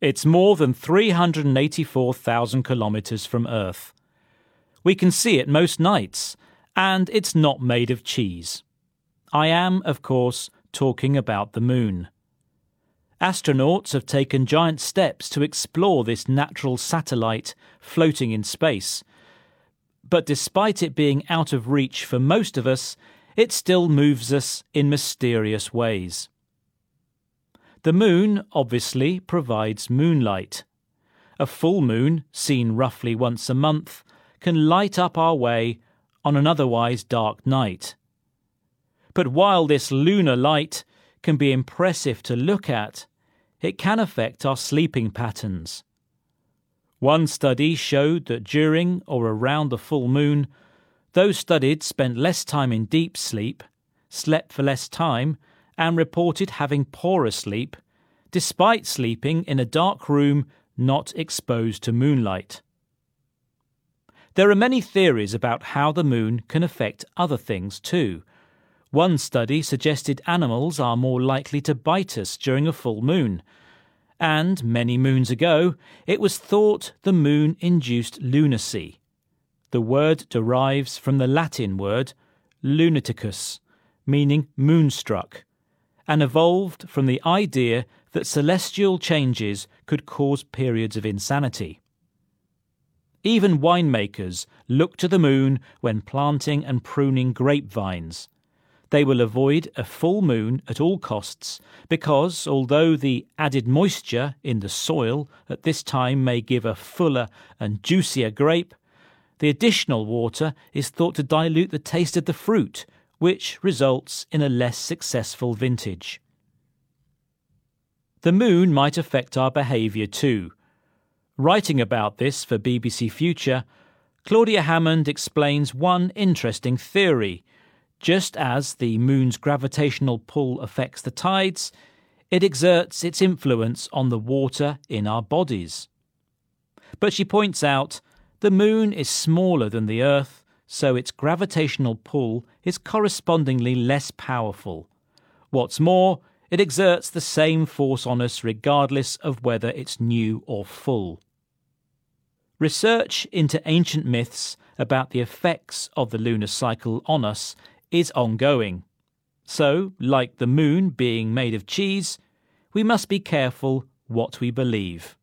It's more than 384,000 kilometres from Earth. We can see it most nights, and it's not made of cheese. I am, of course, talking about the moon. Astronauts have taken giant steps to explore this natural satellite floating in space. But despite it being out of reach for most of us, it still moves us in mysterious ways. The moon obviously provides moonlight. A full moon, seen roughly once a month, can light up our way on an otherwise dark night. But while this lunar light can be impressive to look at, it can affect our sleeping patterns. One study showed that during or around the full moon, those studied spent less time in deep sleep, slept for less time, and reported having poorer sleep, despite sleeping in a dark room not exposed to moonlight. There are many theories about how the moon can affect other things too. One study suggested animals are more likely to bite us during a full moon. And many moons ago, it was thought the moon induced lunacy. The word derives from the Latin word lunaticus, meaning moonstruck, and evolved from the idea that celestial changes could cause periods of insanity. Even winemakers look to the moon when planting and pruning grapevines. They will avoid a full moon at all costs because, although the added moisture in the soil at this time may give a fuller and juicier grape, the additional water is thought to dilute the taste of the fruit, which results in a less successful vintage. The moon might affect our behaviour too. Writing about this for BBC Future, Claudia Hammond explains one interesting theory. Just as the moon's gravitational pull affects the tides, it exerts its influence on the water in our bodies. But she points out the moon is smaller than the Earth, so its gravitational pull is correspondingly less powerful. What's more, it exerts the same force on us regardless of whether it's new or full. Research into ancient myths about the effects of the lunar cycle on us is ongoing. So, like the moon being made of cheese, we must be careful what we believe.